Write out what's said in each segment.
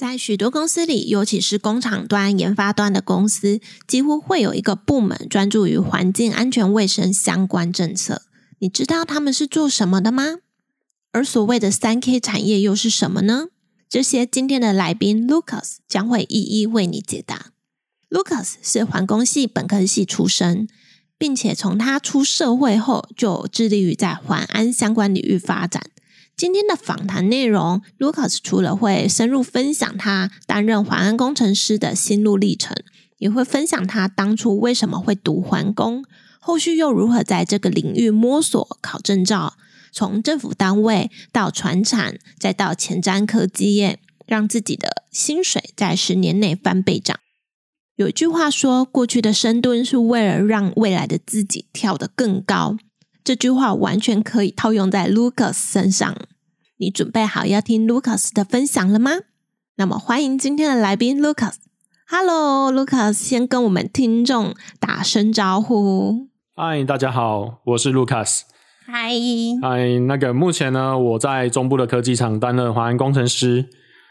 在许多公司里，尤其是工厂端、研发端的公司，几乎会有一个部门专注于环境安全卫生相关政策。你知道他们是做什么的吗？而所谓的三 K 产业又是什么呢？这些今天的来宾 Lucas 将会一一为你解答。Lucas 是环工系本科系出身，并且从他出社会后就致力于在环安相关领域发展。今天的访谈内容，Lucas 除了会深入分享他担任环安工程师的心路历程，也会分享他当初为什么会读环工，后续又如何在这个领域摸索、考证照，从政府单位到传产，再到前瞻科技业，让自己的薪水在十年内翻倍涨。有一句话说：“过去的深蹲是为了让未来的自己跳得更高。”这句话完全可以套用在 Lucas 身上。你准备好要听 Lucas 的分享了吗？那么欢迎今天的来宾 Lucas。Hello，Lucas，先跟我们听众打声招呼。嗨，大家好，我是 Lucas。嗨，嗨，那个目前呢，我在中部的科技厂担任环安工程师，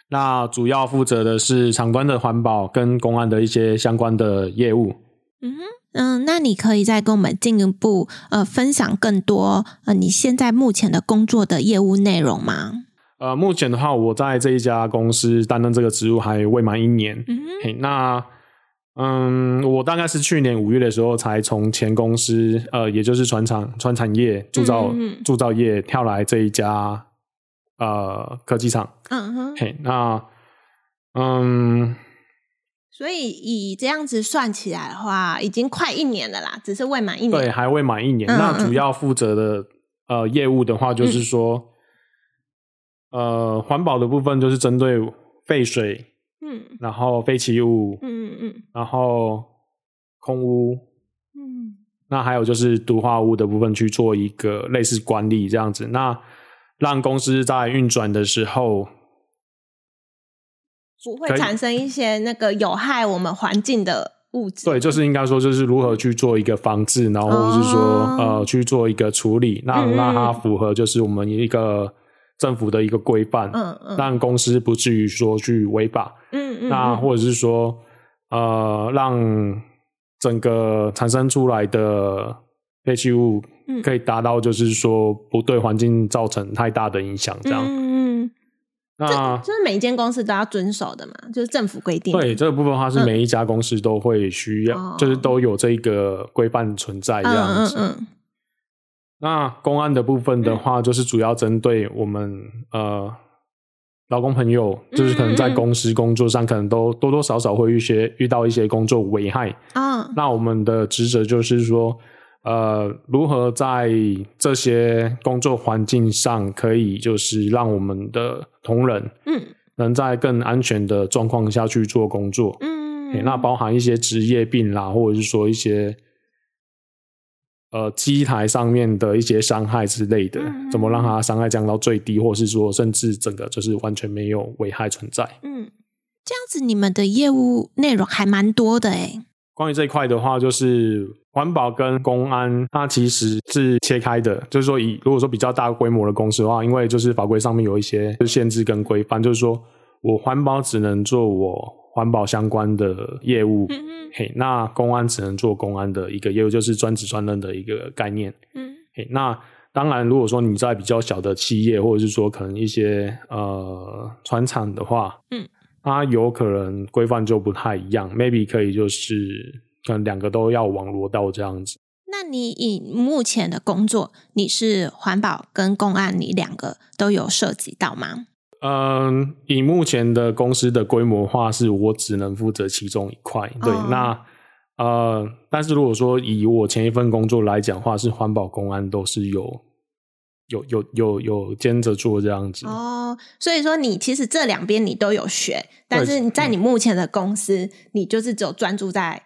那主要负责的是厂端的环保跟公安的一些相关的业务。嗯哼。嗯，那你可以再跟我们进一步呃分享更多呃你现在目前的工作的业务内容吗？呃，目前的话，我在这一家公司担任这个职务还未满一年。嗯哼，那嗯，我大概是去年五月的时候才从前公司呃，也就是船厂、船产业铸造铸造业跳来这一家呃科技厂。嗯哼，嘿，那嗯。所以以这样子算起来的话，已经快一年了啦，只是未满一年。对，还未满一年。嗯、那主要负责的呃业务的话，就是说，嗯、呃，环保的部分就是针对废水，嗯，然后废弃物，嗯嗯嗯，然后空污，嗯，那还有就是毒化物的部分去做一个类似管理这样子，那让公司在运转的时候。不会产生一些那个有害我们环境的物质。对，就是应该说，就是如何去做一个防治，然后或者是说、哦、呃去做一个处理，让让它符合就是我们一个政府的一个规范，嗯嗯，让公司不至于说去违法，嗯嗯，那或者是说呃让整个产生出来的废弃物可以达到就是说不对环境造成太大的影响，这样。嗯那就是每一间公司都要遵守的嘛，就是政府规定。对，这个部分的话是每一家公司都会需要，嗯、就是都有这个规范存在这样子。嗯嗯嗯、那公安的部分的话，就是主要针对我们、嗯、呃劳工朋友，就是可能在公司工作上，可能都多多少少会一些遇到一些工作危害。嗯，那我们的职责就是说。呃，如何在这些工作环境上，可以就是让我们的同仁，嗯，能在更安全的状况下去做工作，嗯，那包含一些职业病啦，或者是说一些呃机台上面的一些伤害之类的，嗯，怎么让它伤害降到最低，或是说甚至整个就是完全没有危害存在，嗯，这样子你们的业务内容还蛮多的诶。关于这一块的话，就是环保跟公安，它其实是切开的。就是说，以如果说比较大规模的公司的话，因为就是法规上面有一些限制跟规范，就是说我环保只能做我环保相关的业务，嗯嗯，嘿，那公安只能做公安的一个业务，就是专职专任的一个概念，嗯，嘿，那当然，如果说你在比较小的企业，或者是说可能一些呃船厂的话，嗯。它有可能规范就不太一样，maybe 可以就是可能两个都要网罗到这样子。那你以目前的工作，你是环保跟公安，你两个都有涉及到吗？嗯，以目前的公司的规模的话，是我只能负责其中一块。对，哦、那呃，但是如果说以我前一份工作来讲的话，是环保、公安都是有。有有有有兼着做这样子哦，所以说你其实这两边你都有学，但是在你目前的公司，你就是只有专注在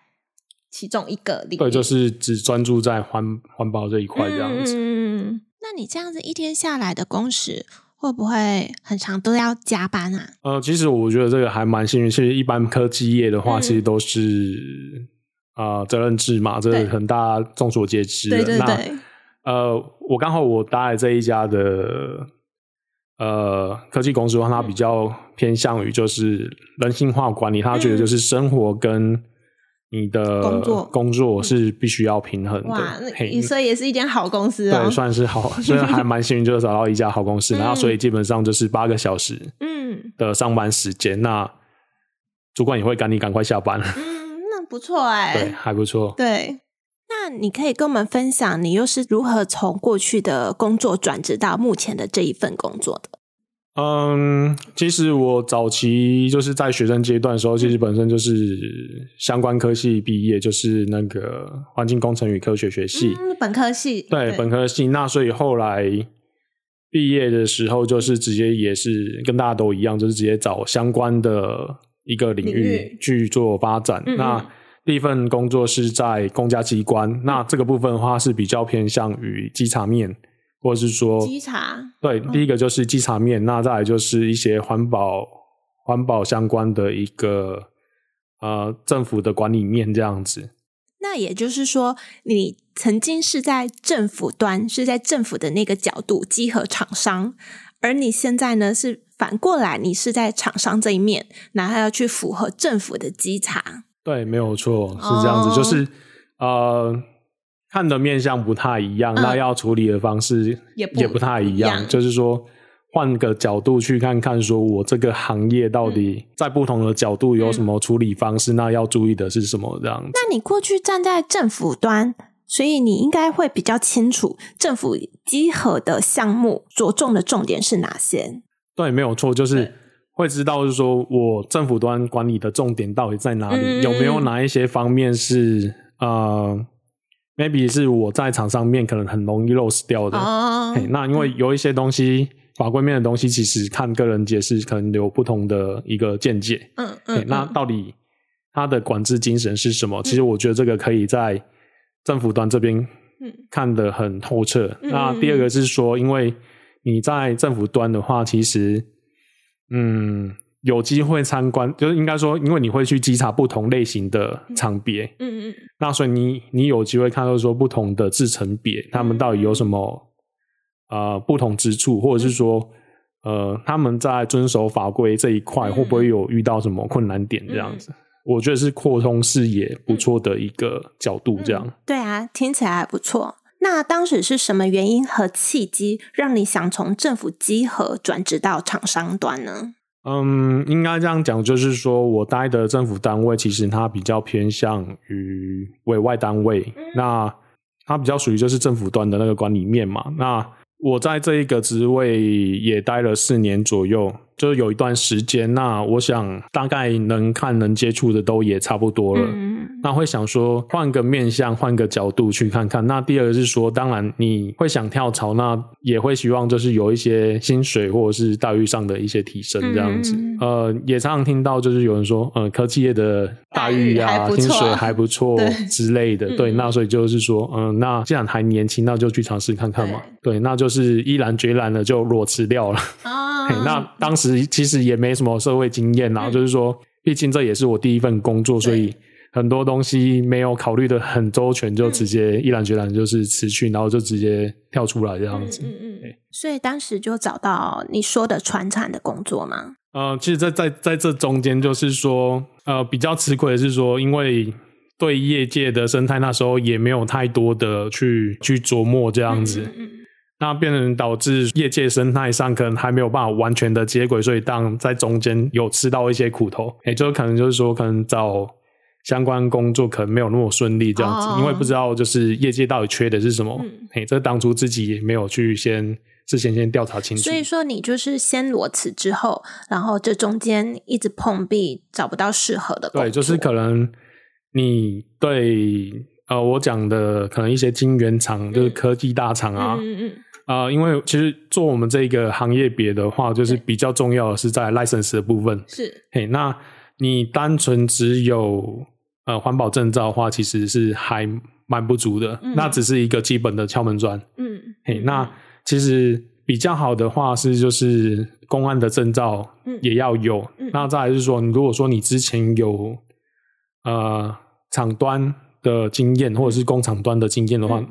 其中一个领域。对，就是只专注在环环保这一块这样子。嗯，那你这样子一天下来的工时会不会很长，都要加班啊？呃，其实我觉得这个还蛮幸运。其实一般科技业的话，嗯、其实都是啊、呃、责任制嘛，这个很大众所皆知的。对对对。那呃，我刚好我待这一家的。呃，科技公司的话，它比较偏向于就是人性化管理，他觉得就是生活跟你的工作工作是必须要平衡的。哇，那所以也是一间好公司啊，对，算是好，所以还蛮幸运，就是找到一家好公司。然后，所以基本上就是八个小时嗯的上班时间，那主管也会赶你赶快下班。嗯，那不错哎，对，还不错，对。那你可以跟我们分享，你又是如何从过去的工作转职到目前的这一份工作的？嗯，其实我早期就是在学生阶段的时候，其实本身就是相关科系毕业，就是那个环境工程与科学学系，嗯、本科系。对，对本科系。那所以后来毕业的时候，就是直接也是跟大家都一样，就是直接找相关的一个领域去做发展。嗯、那第一份工作是在公家机关，嗯、那这个部分的话是比较偏向于稽查面，或者是说稽查。对，嗯、第一个就是稽查面，那再来就是一些环保、环保相关的一个呃政府的管理面这样子。那也就是说，你曾经是在政府端，是在政府的那个角度稽核厂商，而你现在呢是反过来，你是在厂商这一面，然后要去符合政府的稽查。对，没有错，是这样子，哦、就是呃，看的面相不太一样，嗯、那要处理的方式也不，也不太一样。就是说，换个角度去看看，说我这个行业到底在不同的角度有什么处理方式，嗯、那要注意的是什么？这样子。那你过去站在政府端，所以你应该会比较清楚政府集合的项目着重的重点是哪些？对，没有错，就是。会知道，就是说我政府端管理的重点到底在哪里？嗯、有没有哪一些方面是呃，maybe 是我在场上面可能很容易 lose 掉的。哦、那因为有一些东西、嗯、法规面的东西，其实看个人解释可能有不同的一个见解。嗯嗯。那到底它的管制精神是什么？嗯、其实我觉得这个可以在政府端这边看得很透彻。嗯、那第二个是说，因为你在政府端的话，其实。嗯，有机会参观，就是应该说，因为你会去稽查不同类型的厂别，嗯嗯，那所以你你有机会看到说不同的制成别，他们到底有什么呃不同之处，或者是说呃他们在遵守法规这一块会不会有遇到什么困难点这样子？嗯、我觉得是扩充视野不错的一个角度，这样、嗯。对啊，听起来还不错。那当时是什么原因和契机，让你想从政府稽核转职到厂商端呢？嗯，应该这样讲，就是说我待的政府单位，其实它比较偏向于委外单位，嗯、那它比较属于就是政府端的那个管理面嘛。那我在这一个职位也待了四年左右。就有一段时间，那我想大概能看能接触的都也差不多了。嗯、那会想说换个面向，换个角度去看看。那第二个是说，当然你会想跳槽，那也会希望就是有一些薪水或者是待遇上的一些提升这样子。嗯、呃，也常常听到就是有人说，呃，科技业的待遇啊，薪水还不错 之类的。对，对，那所以就是说，嗯、呃，那既然还年轻，那就去尝试看看嘛。对，对，那就是毅然决然的就裸辞掉了。哦、那当时。其实也没什么社会经验啊，嗯、就是说，毕竟这也是我第一份工作，所以很多东西没有考虑的很周全，就直接毅然决然就是辞去，然后就直接跳出来这样子。嗯嗯，嗯所以当时就找到你说的传产的工作吗？呃，其实在，在在在这中间，就是说，呃，比较吃亏的是说，因为对业界的生态那时候也没有太多的去去琢磨这样子。嗯嗯嗯那变成导致业界生态上可能还没有办法完全的接轨，所以当在中间有吃到一些苦头，也就可能就是说，可能找相关工作可能没有那么顺利这样子，哦、因为不知道就是业界到底缺的是什么，哎、嗯，这当初自己也没有去先事先先调查清楚。所以说你就是先裸辞之后，然后这中间一直碰壁，找不到适合的。对，就是可能你对呃我讲的可能一些晶圆厂，就是科技大厂啊。嗯嗯嗯啊、呃，因为其实做我们这个行业别的话，就是比较重要的是在 license 的部分。是，嘿，那你单纯只有呃环保证照的话，其实是还蛮不足的。嗯、那只是一个基本的敲门砖。嗯，嘿，那其实比较好的话是就是公安的证照也要有。嗯、那再来就是说，如果说你之前有呃厂端的经验，或者是工厂端的经验的话，嗯、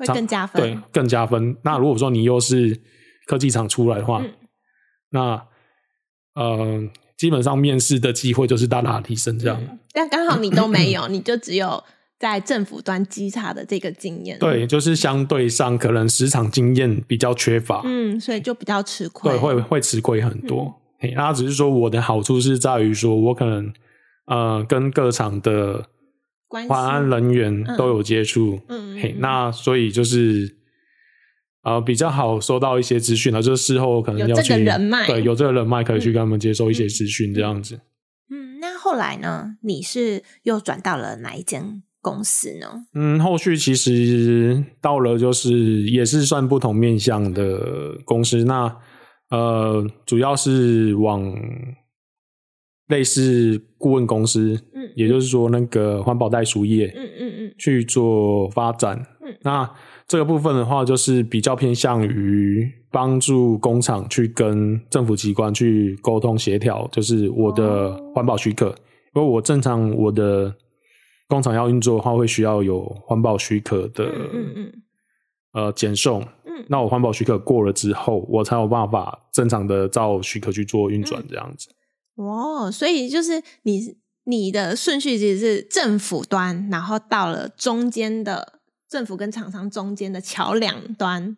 会更加分。对，更加分。那如果说你又是科技厂出来的话，嗯、那呃。基本上面试的机会就是大大提升这样，嗯、但刚好你都没有，你就只有在政府端稽查的这个经验。对，就是相对上可能实场经验比较缺乏，嗯，所以就比较吃亏。对，会会吃亏很多。嗯、那只是说我的好处是在于说我可能呃跟各厂的环安人员都有接触，嗯，嘿，那所以就是。啊、呃，比较好收到一些资讯，就是事后可能要去人脉，对，有这个人脉可以去跟他们接收一些资讯，这样子嗯。嗯，那后来呢？你是又转到了哪一间公司呢？嗯，后续其实到了就是也是算不同面向的公司，那呃，主要是往类似顾问公司，嗯，也就是说那个环保代书业，嗯嗯嗯，去做发展，嗯，那。这个部分的话，就是比较偏向于帮助工厂去跟政府机关去沟通协调，就是我的环保许可。因为我正常我的工厂要运作的话，会需要有环保许可的，嗯嗯呃检送。嗯，那我环保许可过了之后，我才有办法正常的照许可去做运转，这样子。哦，所以就是你你的顺序其实是政府端，然后到了中间的。政府跟厂商中间的桥梁端，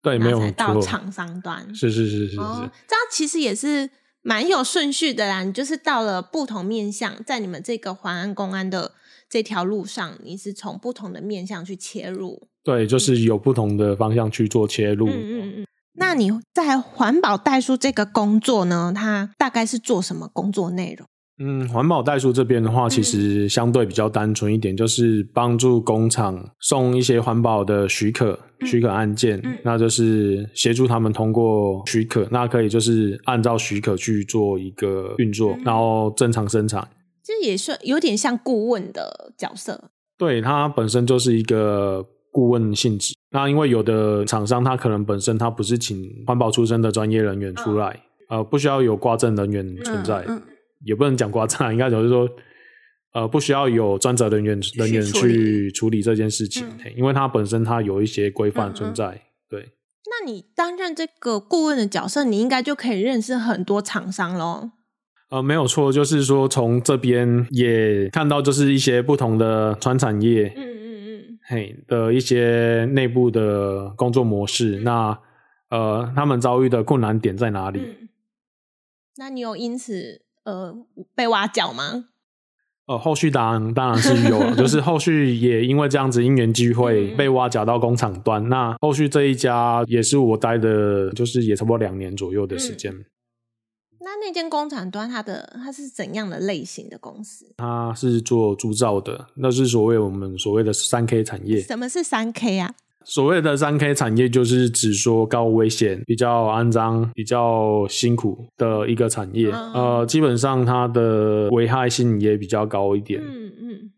对，没有才到厂商端，是是是是是，哦，这样其实也是蛮有顺序的啦。你就是到了不同面向，在你们这个环安公安的这条路上，你是从不同的面向去切入，对，就是有不同的方向去做切入。嗯嗯嗯。那你在环保代书这个工作呢？它大概是做什么工作内容？嗯，环保代书这边的话，其实相对比较单纯一点，嗯、就是帮助工厂送一些环保的许可、嗯、许可案件，嗯、那就是协助他们通过许可，那可以就是按照许可去做一个运作，嗯、然后正常生产。这也算有点像顾问的角色。对，它本身就是一个顾问性质。那因为有的厂商他可能本身他不是请环保出身的专业人员出来，嗯、呃，不需要有挂证人员存在。也不能讲夸张，应该就是说，呃，不需要有专责人员人员去处理这件事情，嗯、因为它本身它有一些规范存在。嗯嗯对，那你担任这个顾问的角色，你应该就可以认识很多厂商喽。呃，没有错，就是说从这边也看到，就是一些不同的传产业，嗯嗯嗯，嘿的一些内部的工作模式。嗯、那呃，他们遭遇的困难点在哪里？嗯、那你有因此？呃，被挖角吗？呃，后续当然当然是有了，就是后续也因为这样子因缘机会被挖角到工厂端。嗯、那后续这一家也是我待的，就是也差不多两年左右的时间。嗯、那那间工厂端它的它是怎样的类型的公司？它是做铸造的，那是所谓我们所谓的三 K 产业。什么是三 K 啊？所谓的三 K 产业，就是指说高危险、比较肮脏、比较辛苦的一个产业。嗯、呃，基本上它的危害性也比较高一点。嗯嗯。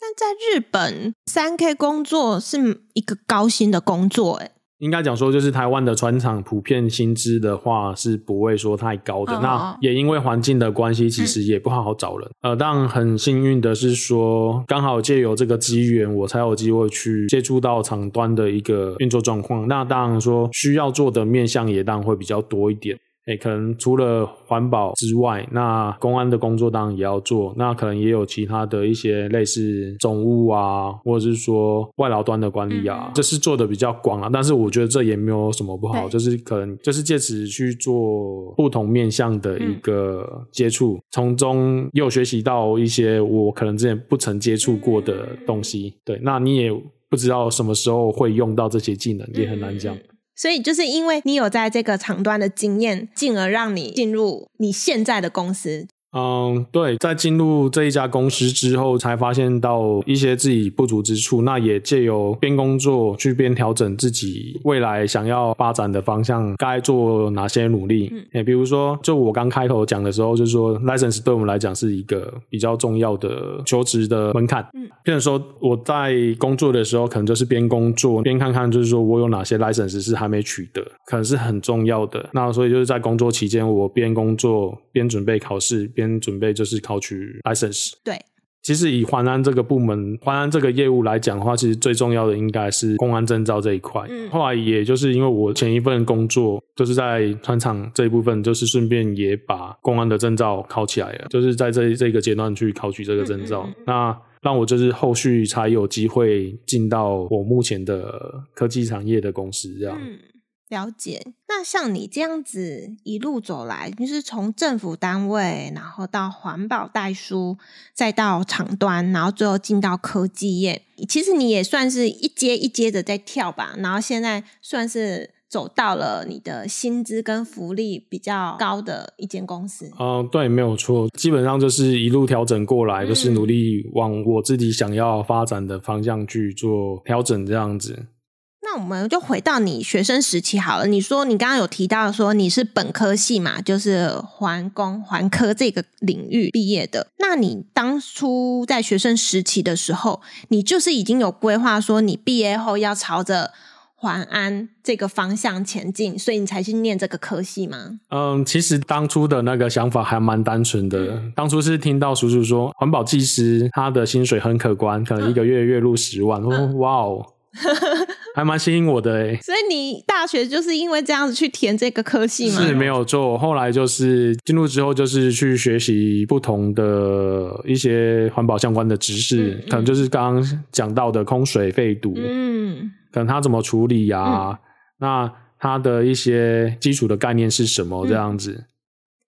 但在日本，三 K 工作是一个高薪的工作，诶应该讲说，就是台湾的船厂普遍薪资的话是不会说太高的。Oh. 那也因为环境的关系，其实也不好好找人。嗯、呃，但很幸运的是说，刚好借由这个机缘，我才有机会去接触到厂端的一个运作状况。那当然说，需要做的面向也当然会比较多一点。诶、欸，可能除了环保之外，那公安的工作当然也要做。那可能也有其他的一些类似总务啊，或者是说外劳端的管理啊，这、嗯、是做的比较广啊。但是我觉得这也没有什么不好，就是可能就是借此去做不同面向的一个接触，从、嗯、中又学习到一些我可能之前不曾接触过的东西。对，那你也不知道什么时候会用到这些技能，也很难讲。嗯所以就是因为你有在这个长端的经验，进而让你进入你现在的公司。嗯，对，在进入这一家公司之后，才发现到一些自己不足之处，那也借由边工作去边调整自己未来想要发展的方向，该做哪些努力。嗯，也比如说，就我刚开头讲的时候，就是说，license 对我们来讲是一个比较重要的求职的门槛。嗯，譬如说我在工作的时候，可能就是边工作边看看，就是说我有哪些 license 是还没取得，可能是很重要的。那所以就是在工作期间，我边工作边准备考试边。准备就是考取 license。对，其实以环安这个部门、环安这个业务来讲的话，其实最重要的应该是公安证照这一块。嗯，后来也就是因为我前一份工作就是在船厂这一部分，就是顺便也把公安的证照考起来了，就是在这这个阶段去考取这个证照，嗯嗯嗯，那让我就是后续才有机会进到我目前的科技产业的公司这样。嗯了解，那像你这样子一路走来，就是从政府单位，然后到环保代书，再到厂端，然后最后进到科技业。其实你也算是一阶一阶的在跳吧，然后现在算是走到了你的薪资跟福利比较高的一间公司。嗯、呃，对，没有错，基本上就是一路调整过来，就是努力往我自己想要发展的方向去做调整，这样子。那我们就回到你学生时期好了。你说你刚刚有提到说你是本科系嘛，就是环工环科这个领域毕业的。那你当初在学生时期的时候，你就是已经有规划说你毕业后要朝着环安这个方向前进，所以你才去念这个科系吗？嗯，其实当初的那个想法还蛮单纯的。当初是听到叔叔说环保技师他的薪水很可观，可能一个月月入十万。哇哦！还蛮吸引我的诶、欸，所以你大学就是因为这样子去填这个科系吗？是没有做，后来就是进入之后就是去学习不同的一些环保相关的知识，嗯嗯、可能就是刚刚讲到的空水废毒，嗯，可能它怎么处理呀、啊？嗯、那它的一些基础的概念是什么？这样子。嗯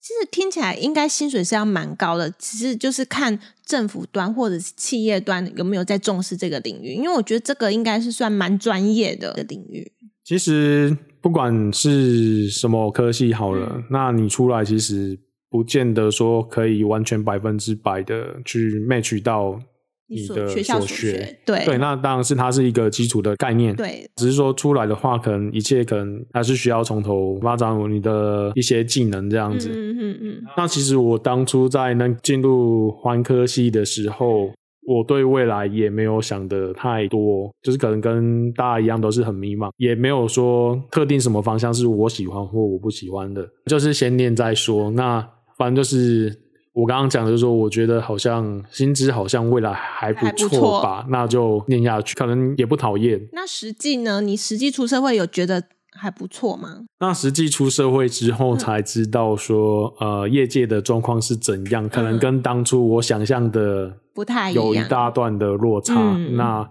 其实听起来应该薪水是要蛮高的，只是就是看政府端或者是企业端有没有在重视这个领域，因为我觉得这个应该是算蛮专业的领域。其实不管是什么科系好了，嗯、那你出来其实不见得说可以完全百分之百的去 match 到。你的学校所学，对对，那当然是它是一个基础的概念，对，只是说出来的话，可能一切可能还是需要从头发展你的一些技能这样子。嗯嗯嗯。那其实我当初在那进入环科系的时候，我对未来也没有想的太多，就是可能跟大家一样都是很迷茫，也没有说特定什么方向是我喜欢或我不喜欢的，就是先念再说。那反正就是。我刚刚讲的就是说，我觉得好像薪资好像未来还不错吧，那就念下去，可能也不讨厌。那实际呢？你实际出社会有觉得还不错吗？那实际出社会之后才知道说，嗯、呃，业界的状况是怎样，可能跟当初我想象的不太一样，有一大段的落差。嗯、那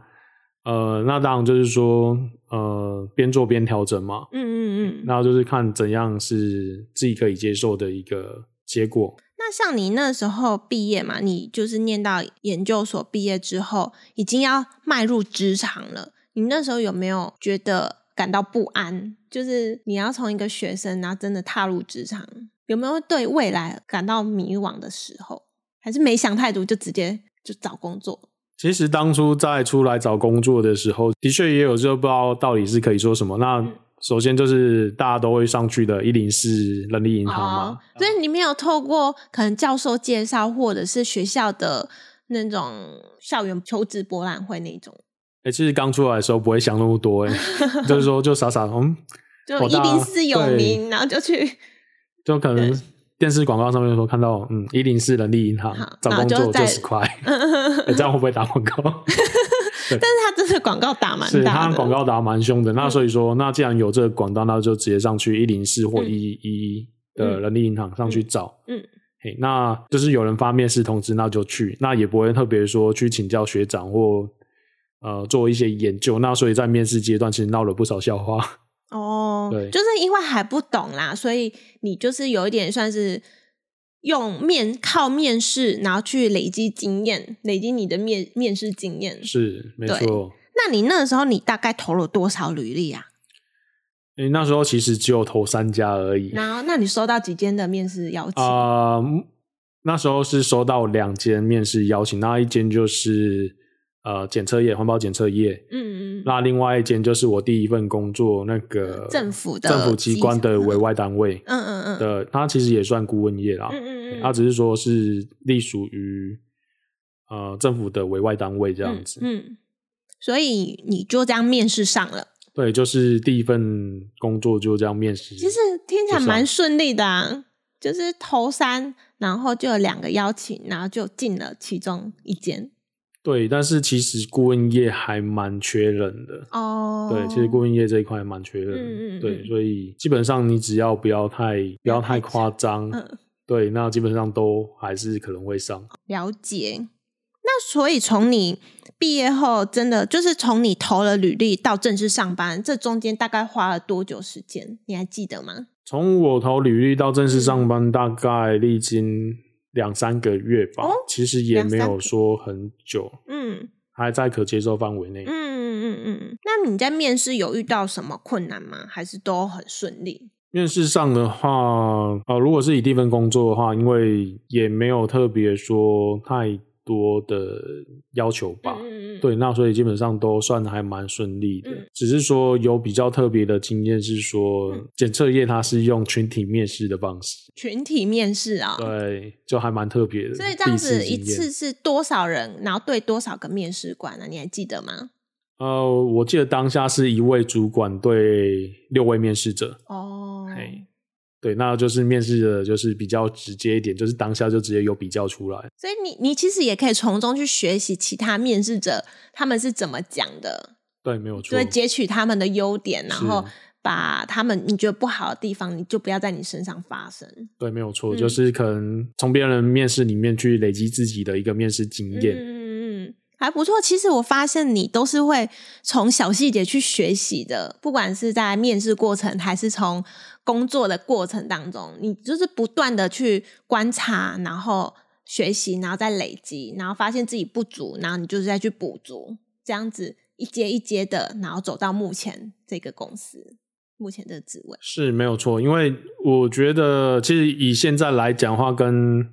呃，那当然就是说，呃，边做边调整嘛。嗯嗯嗯。然后就是看怎样是自己可以接受的一个结果。那像你那时候毕业嘛，你就是念到研究所毕业之后，已经要迈入职场了。你那时候有没有觉得感到不安？就是你要从一个学生，然后真的踏入职场，有没有对未来感到迷惘的时候？还是没想太多就直接就找工作？其实当初在出来找工作的时候，的确也有就不知道到底是可以说什么。那。嗯首先就是大家都会上去的一零四人力银行嘛，哦，所以你没有透过可能教授介绍或者是学校的那种校园求职博览会那种。哎、欸，其实刚出来的时候不会想那么多，哎，就是说就傻傻嗯，就一零四有名，然后就去，就可能电视广告上面说看到嗯一零四人力银行找工作九十块，这样会不会打广告？对但是他真的广告打蛮大的，是他广告打蛮凶的。嗯、那所以说，那既然有这个广告，那就直接上去一零四或一一一的人力银行上去找。嗯，嘿、嗯，那就是有人发面试通知，那就去，那也不会特别说去请教学长或呃做一些研究。那所以在面试阶段，其实闹了不少笑话。哦，对，就是因为还不懂啦，所以你就是有一点算是。用面靠面试，然后去累积经验，累积你的面面试经验是没错。那你那个时候你大概投了多少履历啊？诶，那时候其实只有投三家而已。然后，那你收到几间的面试邀请？啊、呃，那时候是收到两间面试邀请，那一间就是呃检测业，环保检测业，嗯嗯，那另外一间就是我第一份工作那个政府的政府机关的委外单位，嗯嗯嗯的，它其实也算顾问业啦，嗯嗯嗯，它只是说是隶属于呃政府的委外单位这样子，嗯，嗯，所以你就这样面试上了。对，就是第一份工作就这样面试。其实听起来蛮顺利的啊，就是头三，然后就有两个邀请，然后就进了其中一间。对，但是其实顾问业还蛮缺人的哦。对，其实顾问业这一块还蛮缺人的。嗯嗯。对，所以基本上你只要不要太不要太夸张，嗯，对，那基本上都还是可能会上。了解。那所以从你毕业后，真的就是从你投了履历到正式上班，这中间大概花了多久时间？你还记得吗？从我投履历到正式上班，大概历经两三个月吧。哦，其实也没有说很久，嗯，还在可接受范围内。嗯嗯嗯嗯。那你在面试有遇到什么困难吗？还是都很顺利？面试上的话，呃，如果是以第一份工作的话，因为也没有特别说太。多的要求吧，嗯、对，那所以基本上都算还蛮顺利的，嗯。只是说有比较特别的经验是说，检测业它是用群体面试的方式。群体面试啊？对，就还蛮特别的。所以这样子一次是多少人，然后对多少个面试官呢？你还记得吗？呃，我记得当下是一位主管对六位面试者。哦。嘿对，那就是面试者，就是比较直接一点，就是当下就直接有比较出来。所以你你其实也可以从中去学习其他面试者他们是怎么讲的。对，没有错。对，截取他们的优点，然后把他们你觉得不好的地方，你就不要在你身上发生。对，没有错，嗯、就是可能从别人面试里面去累积自己的一个面试经验。嗯嗯嗯，还不错。其实我发现你都是会从小细节去学习的，不管是在面试过程还是从。工作的过程当中，你就是不断的去观察，然后学习，然后再累积，然后发现自己不足，然后你就是再去补足，这样子一阶一阶的，然后走到目前这个公司目前的职位是没有错。因为我觉得，其实以现在来讲话，跟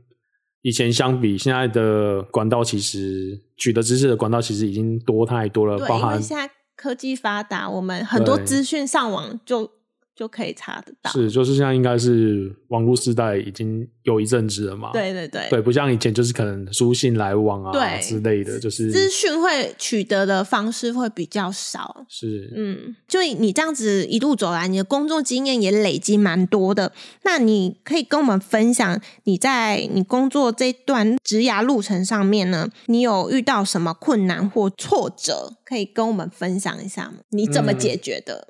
以前相比，现在的管道其实取得知识的管道其实已经多太多了，对，包含因为现在科技发达，我们很多资讯上网就。就可以查得到，是，就是现在应该是网络时代已经有一阵子了嘛？对对对，对，不像以前就是可能书信来往啊对之类的，就是资讯会取得的方式会比较少。是，嗯，就你这样子一路走来，你的工作经验也累积蛮多的。那你可以跟我们分享，你在你工作这段职涯路程上面呢，你有遇到什么困难或挫折？可以跟我们分享一下吗？你怎么解决的？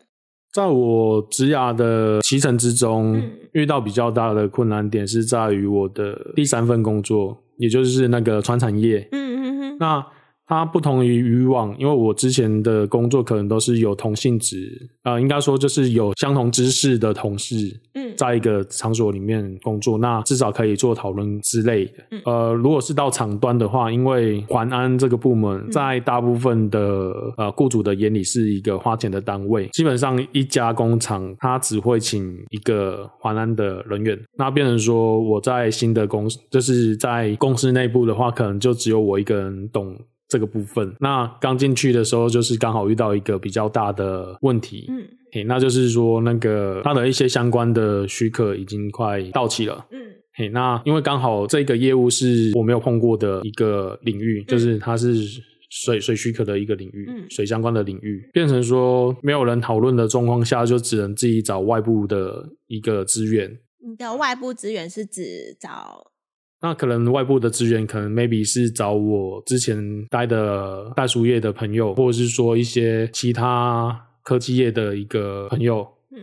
嗯在我职涯的骑程之中，嗯，遇到比较大的困难点是在于我的第三份工作，也就是那个船产业。嗯嗯嗯。那它不同于以往，因为我之前的工作可能都是有同性质，啊、呃，应该说就是有相同知识的同事，嗯，在一个场所里面工作，那至少可以做讨论之类的。嗯、呃，如果是到厂端的话，因为环安这个部门在大部分的呃雇主的眼里是一个花钱的单位，基本上一家工厂它只会请一个环安的人员，那变成说我在新的公司，就是在公司内部的话，可能就只有我一个人懂。这个部分，那刚进去的时候，就是刚好遇到一个比较大的问题，嗯，嘿，那就是说那个他的一些相关的许可已经快到期了，嗯，嘿，那因为刚好这个业务是我没有碰过的一个领域，嗯、就是它是水水许可的一个领域，嗯，水相关的领域，变成说没有人讨论的状况下，就只能自己找外部的一个资源。你的外部资源是指找？那可能外部的资源，可能 maybe 是找我之前待的袋鼠业的朋友，或者是说一些其他科技业的一个朋友，嗯，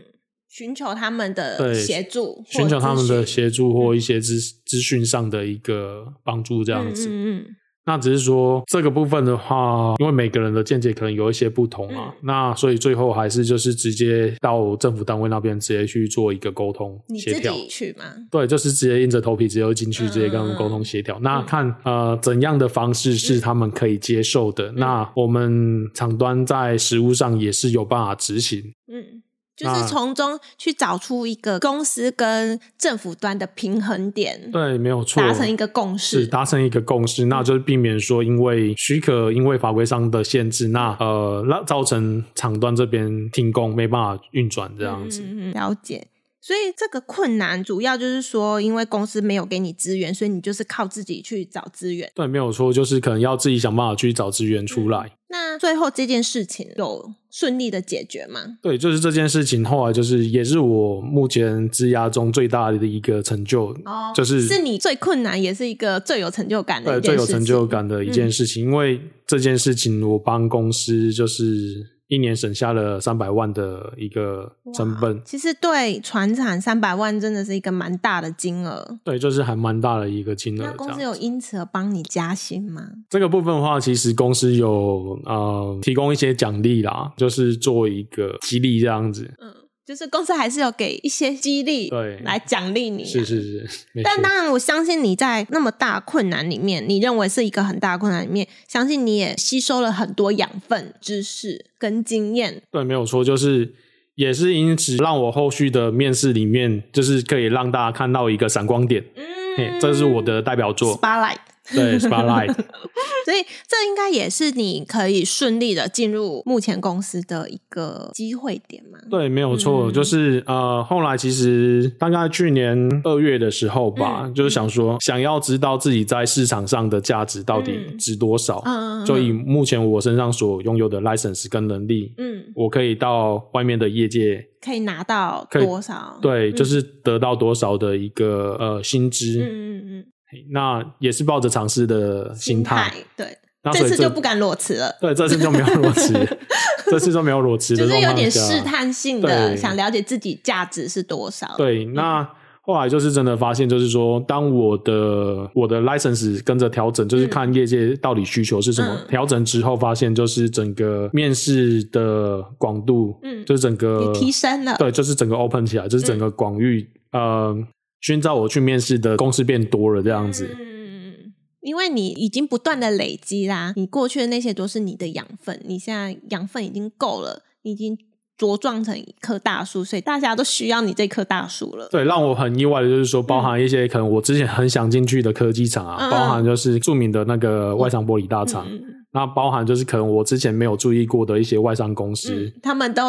寻求他们的协助，寻求他们的协助或一些资资讯上的一个帮助，这样子。嗯嗯嗯那只是说这个部分的话，因为每个人的见解可能有一些不同啊，嗯、那所以最后还是就是直接到政府单位那边直接去做一个沟通协调。去吗？对，就是直接硬着头皮直接进去，直接跟他们沟通协调。嗯、那看呃怎样的方式是他们可以接受的，嗯、那我们厂端在实物上也是有办法执行。嗯，就是从中去找出一个公司跟政府端的平衡点。对，没有错，达成一个共识，是达成一个共识，那就是避免说因为许可，因为法规上的限制，那呃，那造成厂端这边停工没办法运转这样子。嗯，了解。所以这个困难主要就是说，因为公司没有给你资源，所以你就是靠自己去找资源。对，没有错，就是可能要自己想办法去找资源出来。嗯，那最后这件事情有顺利的解决吗？对，就是这件事情后来就是也是我目前职涯中最大的一个成就。哦，就是是你最困难，也是一个最有成就感的一件事情。对，最有成就感的一件事情，嗯，因为这件事情我帮公司就是。一年省下了三百万的一个成本，其实对船产三百万真的是一个蛮大的金额。对，就是还蛮大的一个金额。那公司有因此而帮你加薪吗？这个部分的话，其实公司有呃提供一些奖励啦，就是做一个激励这样子。嗯。就是公司还是有给一些激励，对，来奖励你。是是是，但当然，我相信你在那么大困难里面，你认为是一个很大困难里面，相信你也吸收了很多养分、知识跟经验。对，没有错，就是也是因此让我后续的面试里面，就是可以让大家看到一个闪光点。嗯，这是我的代表作。Spotlight。对，Spotlight。所以这应该也是你可以顺利的进入目前公司的一个机会点嘛？对，没有错，嗯、就是呃，后来其实大概去年二月的时候吧，嗯、就是想说想要知道自己在市场上的价值到底值多少。嗯，就以目前我身上所拥有的 license 跟能力，嗯，我可以到外面的业界可以拿到多少？对，就是得到多少的一个呃薪资。嗯嗯嗯。那也是抱着尝试的心态，对，这，这次就不敢裸辞了。对，这次就没有裸辞，这次就没有裸辞，就是有点试探性的想了解自己价值是多少。对，那后来就是真的发现，就是说，当我的我的 license 跟着调整，就是看业界到底需求是什么，调、嗯、整之后发现，就是整个面试的广度，嗯，就是整个提升了，对，就是整个 open 起来，就是整个广域，嗯、呃。寻找我去面试的公司变多了，这样子。嗯，因为你已经不断的累积啦，你过去的那些都是你的养分，你现在养分已经够了，你已经茁壮成一棵大树，所以大家都需要你这棵大树了。对，让我很意外的就是说，包含一些可能我之前很想进去的科技厂啊，嗯、包含就是著名的那个外商玻璃大厂，嗯、那包含就是可能我之前没有注意过的一些外商公司，嗯、他们都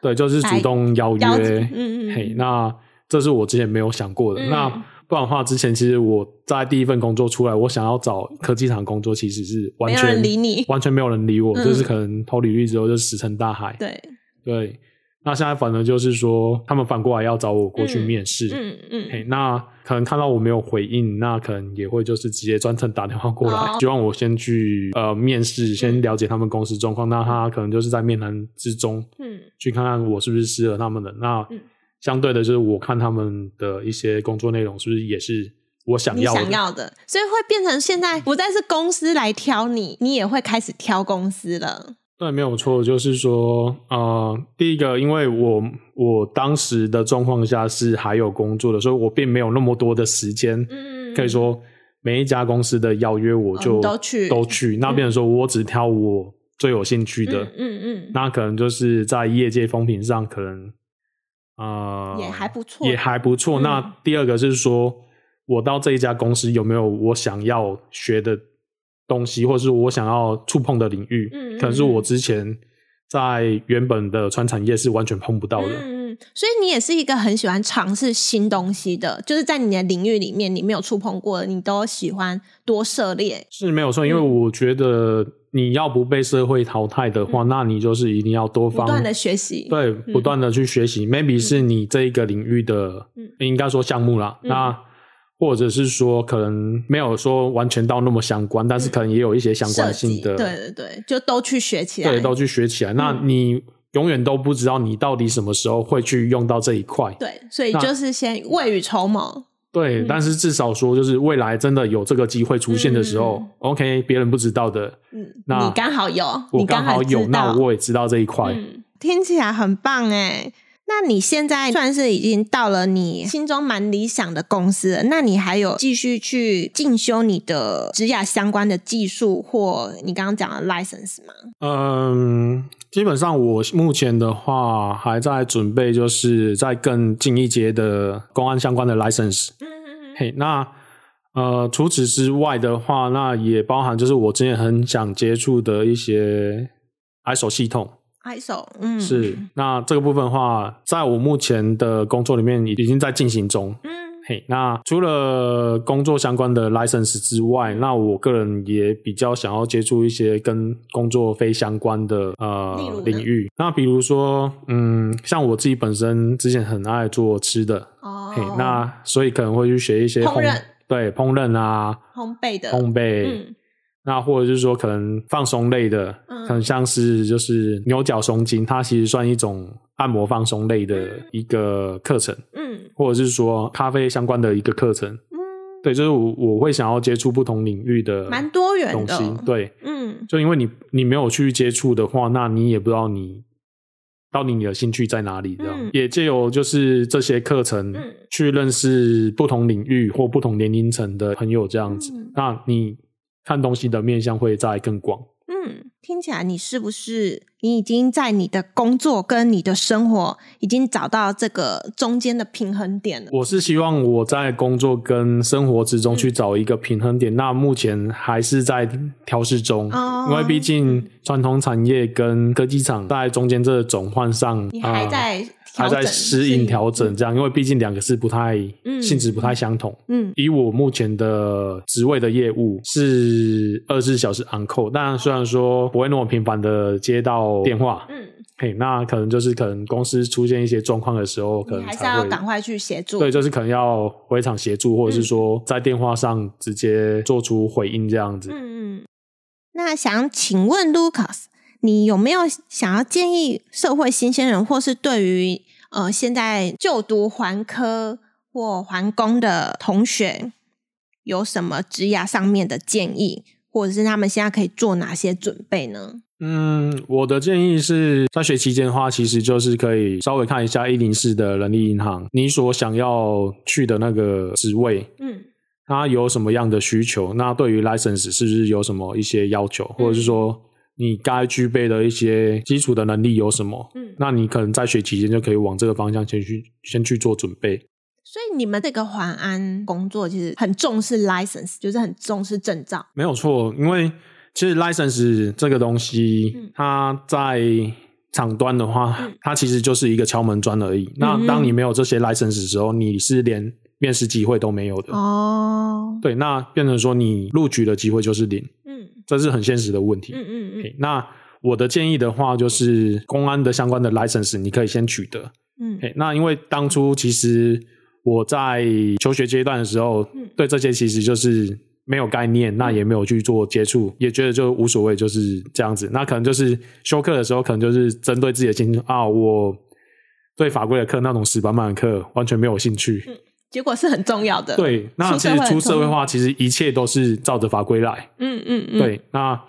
对，就是主动邀约，嗯嗯，嘿，那。这是我之前没有想过的。嗯、那不然的话，之前其实我在第一份工作出来，我想要找科技厂工作，其实是完全没人理你，完全没有人理我，嗯、就是可能投履历之后就石沉大海。对对，那现在反而就是说，他们反过来要找我过去面试。嗯嗯，嗯，那可能看到我没有回应，那可能也会就是直接专程打电话过来，哦、希望我先去呃面试，先了解他们公司状况。嗯、那他可能就是在面谈之中，嗯，去看看我是不是适合他们的。那嗯。相对的，就是我看他们的一些工作内容，是不是也是我想要的？想要的，所以会变成现在不再是公司来挑你，你也会开始挑公司了。对，没有错，就是说，呃，第一个，因为我我当时的状况下是还有工作的，所以我并没有那么多的时间，嗯，可以说每一家公司的邀约我就、哦、都去都去。那变成说我只挑我最有兴趣的，嗯嗯，嗯，那可能就是在业界风评上可能。呃，也还不错，也还不错。嗯、那第二个是说，我到这一家公司有没有我想要学的东西，或者是我想要触碰的领域？嗯，嗯，可能是我之前在原本的传产业是完全碰不到的。嗯嗯，所以你也是一个很喜欢尝试新东西的，就是在你的领域里面，你没有触碰过的，你都喜欢多涉猎。是没有错，因为我觉得。你要不被社会淘汰的话，嗯、那你就是一定要多方不断的学习，对，嗯、不断的去学习。Maybe 是你这一个领域的，嗯、应该说项目啦。嗯、那或者是说，可能没有说完全到那么相关，嗯、但是可能也有一些相关性的。对对对，就都去学起来，对，都去学起来。嗯、那你永远都不知道你到底什么时候会去用到这一块。对，所以就是先未雨绸缪。对，但是至少说，就是未来真的有这个机会出现的时候、嗯、，OK，别人不知道的，嗯，那你刚好有，我刚好有，那我也知道这一块，嗯，听起来很棒哎。那你现在算是已经到了你心中蛮理想的公司了，那你还有继续去进修你的职涯相关的技术或你刚刚讲的 license 吗？嗯，基本上我目前的话还在准备，就是在更进一阶的公安相关的 license。嗯嗯嗯。嘿，那呃，除此之外的话，那也包含就是我之前很想接触的一些 ISO 系统。ISO，嗯，是。那这个部分的话，在我目前的工作里面已经在进行中。嗯，嘿，那除了工作相关的 license 之外，那我个人也比较想要接触一些跟工作非相关的呃领域。那比如说，嗯，像我自己本身之前很爱做吃的，哦，嘿，那所以可能会去学一些烹饪，对，烹饪啊，烘焙的，烘焙，嗯。那或者就是说，可能放松类的，嗯，可能像是就是牛角松筋，它其实算一种按摩放松类的一个课程，嗯，或者是说咖啡相关的一个课程，嗯，对，就是我我会想要接触不同领域的，蛮多元的东西，对，嗯，就因为你你没有去接触的话，那你也不知道你到底你的兴趣在哪里，这样，嗯，也借由就是这些课程，去认识不同领域或不同年龄层的朋友，这样子，嗯，那你。看东西的面向会再更广。嗯，听起来你是不是你已经在你的工作跟你的生活已经找到这个中间的平衡点了？我是希望我在工作跟生活之中去找一个平衡点。嗯、那目前还是在调试中，哦、因为毕竟传统产业跟科技厂在中间这个转换上，你还在。呃还在适应调整，这样，因为毕竟两个是不太、嗯、性质不太相同。嗯，以我目前的职位的业务是二十四小时 on call，但虽然说不会那么频繁的接到电话，嗯，嘿，那可能就是可能公司出现一些状况的时候，可能还是要赶快去协助。对，就是可能要回场协助，或者是说在电话上直接做出回应这样子。嗯嗯。那想请问 Lucas，你有没有想要建议社会新鲜人，或是对于呃，现在就读环科或环工的同学有什么职涯上面的建议，或者是他们现在可以做哪些准备呢？嗯，我的建议是在学期间的话，其实就是可以稍微看一下一零四的人力银行，你所想要去的那个职位，嗯，它有什么样的需求？那对于 license 是不是有什么一些要求，或者是说？你该具备的一些基础的能力有什么？嗯，那你可能在学期间就可以往这个方向先去先去做准备。所以你们这个环安工作其实很重视 license，就是很重视证照。没有错，因为其实 license 这个东西，嗯、它在厂端的话，嗯、它其实就是一个敲门砖而已。嗯、那当你没有这些 license 的时候，你是连面试机会都没有的。哦，对，那变成说你录取的机会就是零。这是很现实的问题。嗯嗯嗯。那我的建议的话，就是公安的相关的 license，你可以先取得。嗯。那因为当初其实我在求学阶段的时候，嗯、对这些其实就是没有概念，那也没有去做接触，也觉得就无所谓，就是这样子。那可能就是修课的时候，可能就是针对自己的兴趣啊，我对法规的课那种死板板的课完全没有兴趣。嗯结果是很重要的。对，那其实出社会化，其实一切都是照着法规来。嗯嗯嗯。对，那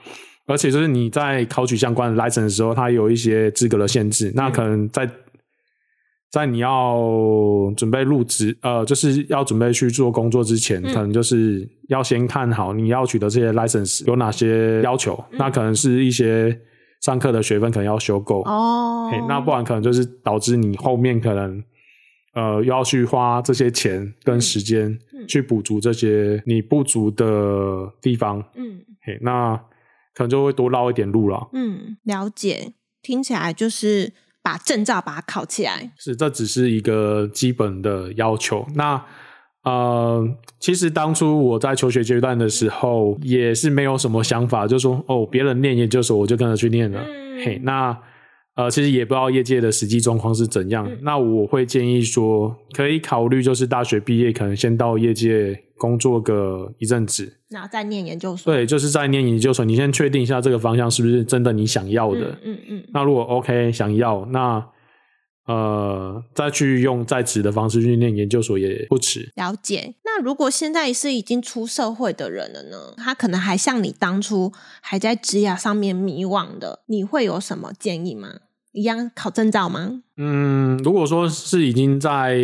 而且就是你在考取相关的 license 的时候，它有一些资格的限制。嗯、那可能在在你要准备入职，呃，就是要准备去做工作之前，嗯、可能就是要先看好你要取得这些 license 有哪些要求。嗯、那可能是一些上课的学分可能要修够哦。那不然可能就是导致你后面可能。呃，要去花这些钱跟时间去补足这些你不足的地方，嗯，嘿，那可能就会多绕一点路了。嗯，了解，听起来就是把证照把它考起来。是，这只是一个基本的要求。那呃，其实当初我在求学阶段的时候，也是没有什么想法，就说哦，别人念研究所，我就跟着去念了。嗯、嘿，那。呃，其实也不知道业界的实际状况是怎样。嗯、那我会建议说，可以考虑就是大学毕业，可能先到业界工作个一阵子，然后再念研究所。对，就是在念研究所，你先确定一下这个方向是不是真的你想要的。嗯嗯。嗯，那如果 OK 想要，那呃再去用在职的方式去念研究所也不迟。了解。那如果现在是已经出社会的人了呢？他可能还像你当初还在职涯上面迷惘的，你会有什么建议吗？一样考证照吗？嗯，如果说是已经在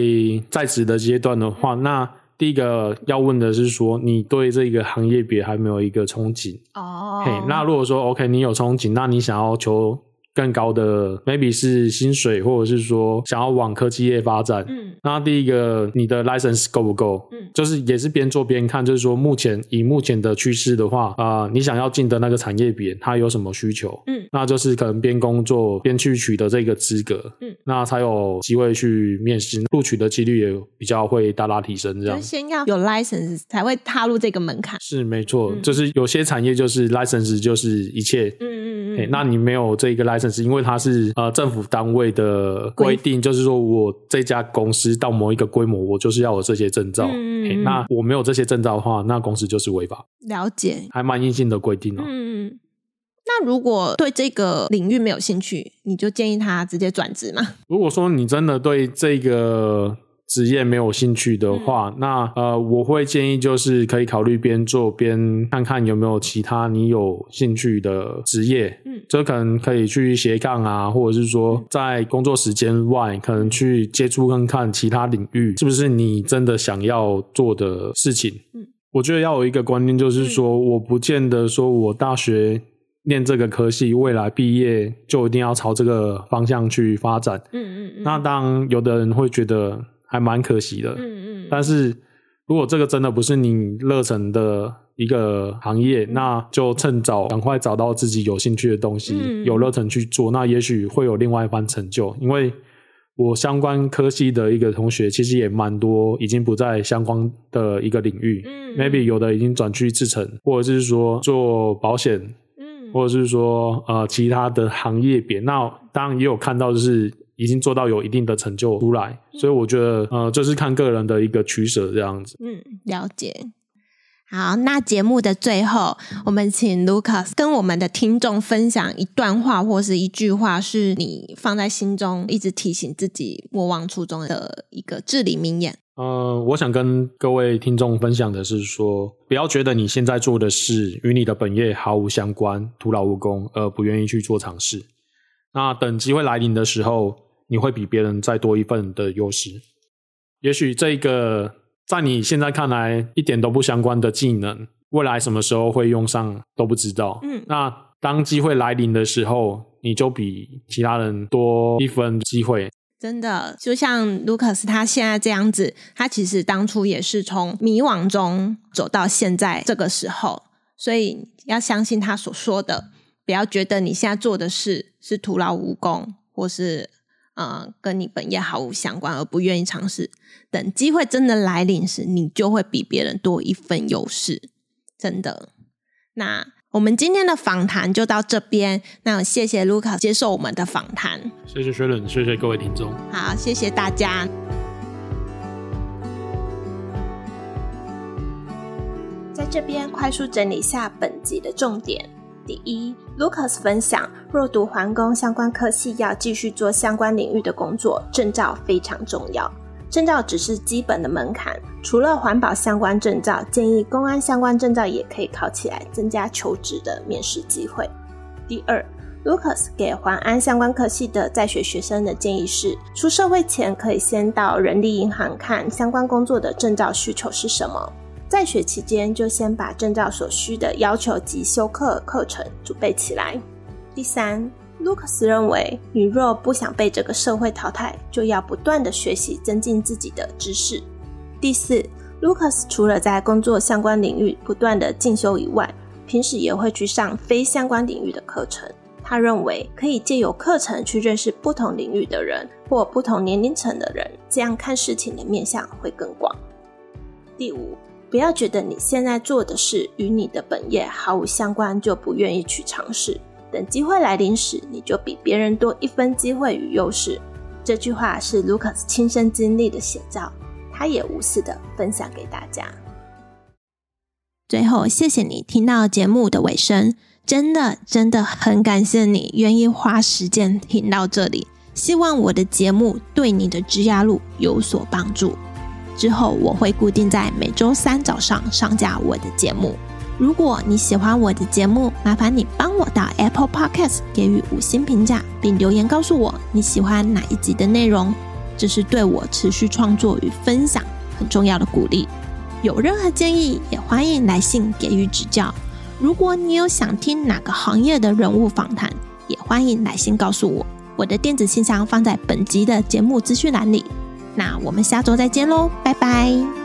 在职的阶段的话，那第一个要问的是说，你对这个行业别还没有一个憧憬哦。嘿，那如果说 OK，你有憧憬，那你想要求。更高的 maybe 是薪水，或者是说想要往科技业发展。嗯，那第一个你的 license 够不够？嗯，就是也是边做边看，就是说目前以目前的趋势的话，啊、呃，你想要进的那个产业别，它有什么需求？嗯，那就是可能边工作边去取得这个资格。嗯，那才有机会去面试，录取的几率也比较会大大提升。这样，先要有 license 才会踏入这个门槛。是没错，嗯、就是有些产业就是 license 就是一切。嗯嗯嗯。那你没有这个 license。因为它是呃政府单位的规定，就是说我这家公司到某一个规模，我就是要有这些证照。嗯，那我没有这些证照的话，那公司就是违法。了解，还蛮硬性的规定哦。嗯，那如果对这个领域没有兴趣，你就建议他直接转职吗？如果说你真的对这个。职业没有兴趣的话，嗯、那呃，我会建议就是可以考虑边做边看看有没有其他你有兴趣的职业，嗯，这可能可以去斜杠啊，或者是说在工作时间外，可能去接触看看其他领域，是不是你真的想要做的事情？嗯，我觉得要有一个观念，就是说，嗯、我不见得说我大学念这个科系，未来毕业就一定要朝这个方向去发展。嗯嗯嗯。那当有的人会觉得。还蛮可惜的，嗯嗯。但是如果这个真的不是你热忱的一个行业，那就趁早赶快找到自己有兴趣的东西，嗯、有热忱去做，那也许会有另外一番成就。因为我相关科系的一个同学，其实也蛮多，已经不在相关的一个领域，嗯，maybe 有的已经转去制成，或者是说做保险，嗯，或者是说呃其他的行业别。那当然也有看到就是。已经做到有一定的成就出来，所以我觉得，呃，就是看个人的一个取舍这样子。嗯，了解。好，那节目的最后，我们请 Lucas 跟我们的听众分享一段话或是一句话，是你放在心中，一直提醒自己莫忘初衷的一个至理名言。呃，我想跟各位听众分享的是说，不要觉得你现在做的事与你的本业毫无相关、徒劳无功，而不愿意去做尝试。那等机会来临的时候。你会比别人再多一份的优势，也许这个在你现在看来一点都不相关的技能，未来什么时候会用上都不知道。嗯，那当机会来临的时候，你就比其他人多一分机会。真的，就像 Lucas 他现在这样子，他其实当初也是从迷惘中走到现在这个时候，所以要相信他所说的，不要觉得你现在做的事是徒劳无功，或是。呃，跟你本业毫无相关，而不愿意尝试。等机会真的来临时，你就会比别人多一份优势，真的。那我们今天的访谈就到这边。那谢谢 Lucas 接受我们的访谈。谢谢 Shannon，谢谢各位听众。好，谢谢大家。在这边快速整理下本集的重点。第一，Lucas 分享，若读环工相关科系，要继续做相关领域的工作，证照非常重要。证照只是基本的门槛，除了环保相关证照，建议公安相关证照也可以考起来，增加求职的面试机会。第二，Lucas 给环安相关科系的在学学生的建议是，出社会前可以先到人力银行看相关工作的证照需求是什么。在学期间，就先把证照所需的要求及修课课程准备起来。第三，Lucas 认为，你若不想被这个社会淘汰，就要不断的学习，增进自己的知识。第四，Lucas 除了在工作相关领域不断的进修以外，平时也会去上非相关领域的课程。他认为，可以借由课程去认识不同领域的人或不同年龄层的人，这样看事情的面向会更广。第五。不要觉得你现在做的事与你的本业毫无相关，就不愿意去尝试。等机会来临时，你就比别人多一分机会与优势。这句话是 Lucas 亲身经历的写照，他也无私的分享给大家。最后，谢谢你听到节目的尾声，真的真的很感谢你愿意花时间听到这里。希望我的节目对你的职涯路有所帮助。之后我会固定在每周三早上上架我的节目，如果你喜欢我的节目，麻烦你帮我到 Apple Podcast 给予五星评价，并留言告诉我你喜欢哪一集的内容，这是对我持续创作与分享很重要的鼓励。有任何建议，也欢迎来信给予指教。如果你有想听哪个行业的人物访谈，也欢迎来信告诉我。我的电子信箱放在本集的节目资讯栏里。那我们下周再见喽，拜拜。